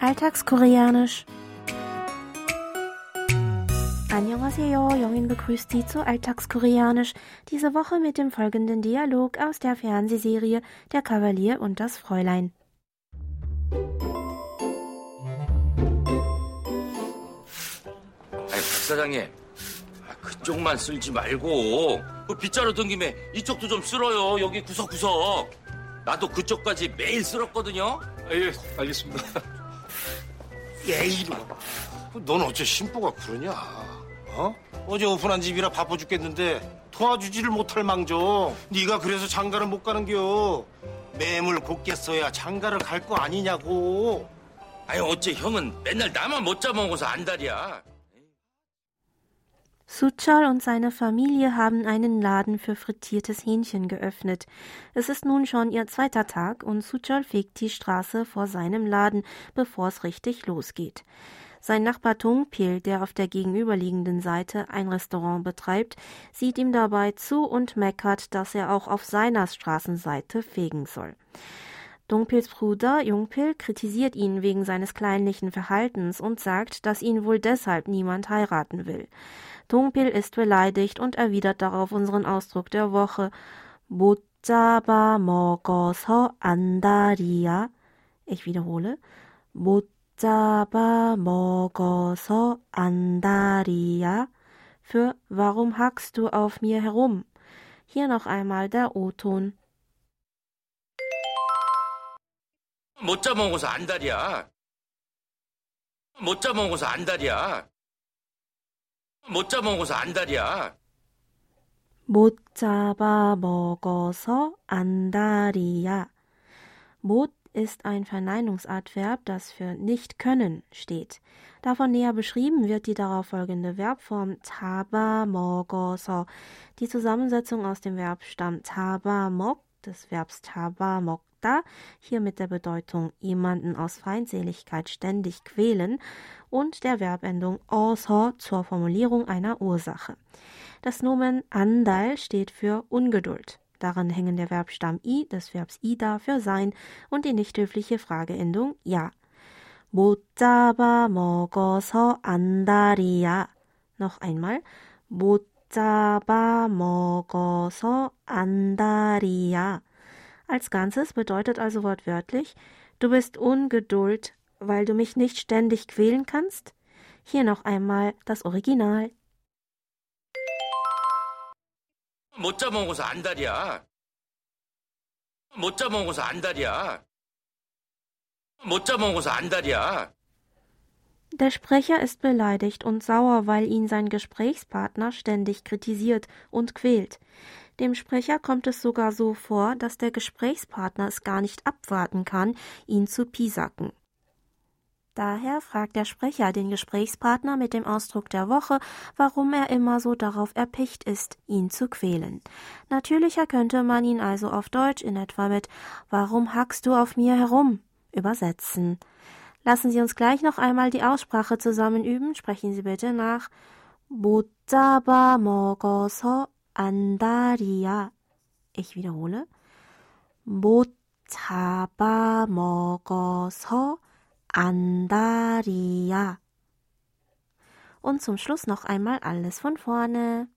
Alltagskoreanisch. Annyeonghaseyo, Jongin begrüßt Sie zu Alltagskoreanisch. Diese Woche mit dem folgenden Dialog aus der Fernsehserie Der Kavalier und das Fräulein. 아니 박 사장님 아, 그쪽만 쓸지 말고 그 빗자루 든 김에 이쪽도 좀 쓸어요 여기 구석구석 나도 그쪽까지 매일 쓸었거든요 아, 예, 알겠습니다. 야 이놈아 넌 어째 심보가 그러냐? 어? 어제 오픈한 집이라 바빠 죽겠는데 도와주지를 못할 망정. 네가 그래서 장가를 못 가는겨. 매물 곱게 써야 장가를 갈 거 아니냐고. 아니 어째 형은 맨날 나만 못 잡아먹어서 안달이야 Suchol und seine Familie haben einen Laden für frittiertes Hähnchen geöffnet. Es ist nun schon ihr zweiter Tag und Suchol fegt die Straße vor seinem Laden, bevor es richtig losgeht. Sein Nachbar Tungpil, der auf der gegenüberliegenden Seite ein Restaurant betreibt, sieht ihm dabei zu und meckert, dass er auch auf seiner Straßenseite fegen soll. Dongpils Bruder Jungpil kritisiert ihn wegen seines kleinlichen Verhaltens und sagt, dass ihn wohl deshalb niemand heiraten will. Dongpil ist beleidigt und erwidert darauf unseren Ausdruck der Woche. 못 잡아 먹어서 안달이야. Ich wiederhole. 못 잡아 먹어서 안달이야. Für Warum hackst du auf mir herum? Hier noch einmal der O-Ton. 못 잡아먹어서 안달이야 못 잡아먹어서 안달이야 못 잡아먹어서 안달이야 못 잡아 먹어서 안달이야. 못 ist ein Verneinungsadverb, das für nicht können steht. Davon näher beschrieben wird die darauf folgende Verbform 잡아 먹어서. Die Zusammensetzung aus dem Verb stammt 잡아먹 des Verbs 잡아 먹다, hier mit der Bedeutung jemanden aus Feindseligkeit ständig quälen und der Verbendung 어서 zur Formulierung einer Ursache. Das Nomen andal steht für Ungeduld. Daran hängen der Verbstamm i des Verbs ida für sein und die nicht höfliche Frageendung ja. 못 잡아 먹어서 안달이야. Noch einmal. 못 잡아 먹어서 안달이야. Als Ganzes bedeutet also wortwörtlich, du bist ungeduld, weil du mich nicht ständig quälen kannst? Hier noch einmal das Original. 못 잡아먹어서 안달이야 못 잡아먹어서 안달이야 못 잡아먹어서 안달이야 Der Sprecher ist beleidigt und sauer, weil ihn sein Gesprächspartner ständig kritisiert und quält. Dem Sprecher kommt es sogar so vor, dass der Gesprächspartner es gar nicht abwarten kann, ihn zu pisacken. Daher fragt der Sprecher den Gesprächspartner mit dem Ausdruck der Woche, warum er immer so darauf erpicht ist, ihn zu quälen. Natürlicher könnte man ihn also auf Deutsch in etwa mit Warum hackst du auf mir herum? übersetzen. Lassen Sie uns gleich noch einmal die Aussprache zusammen üben. Sprechen Sie bitte nach. 못 잡아 먹어서 안달이야. Ich wiederhole. 못 잡아 먹어서 안달이야. Und zum Schluss noch einmal alles von vorne.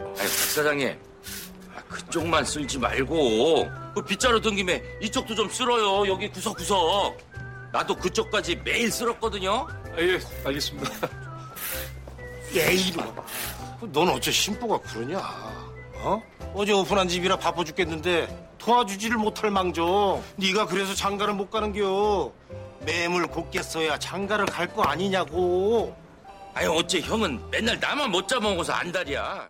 아니 박 사장님 아, 그쪽만 쓸지 말고 그 빗자루 든 김에 이쪽도 좀 쓸어요. 여기 구석구석. 나도 그쪽까지 매일 쓸었거든요. 아, 예, 알겠습니다. 야 이놈아 넌 어째 심보가 그러냐? 어? 어제 오픈한 집이라 바빠 죽겠는데 도와주지를 못할 망정. 네가 그래서 장가를 못 가는겨. 매물 곱게 써야 장가를 갈 거 아니냐고. 아니 어째 형은 맨날 나만 못 잡아먹어서 안달이야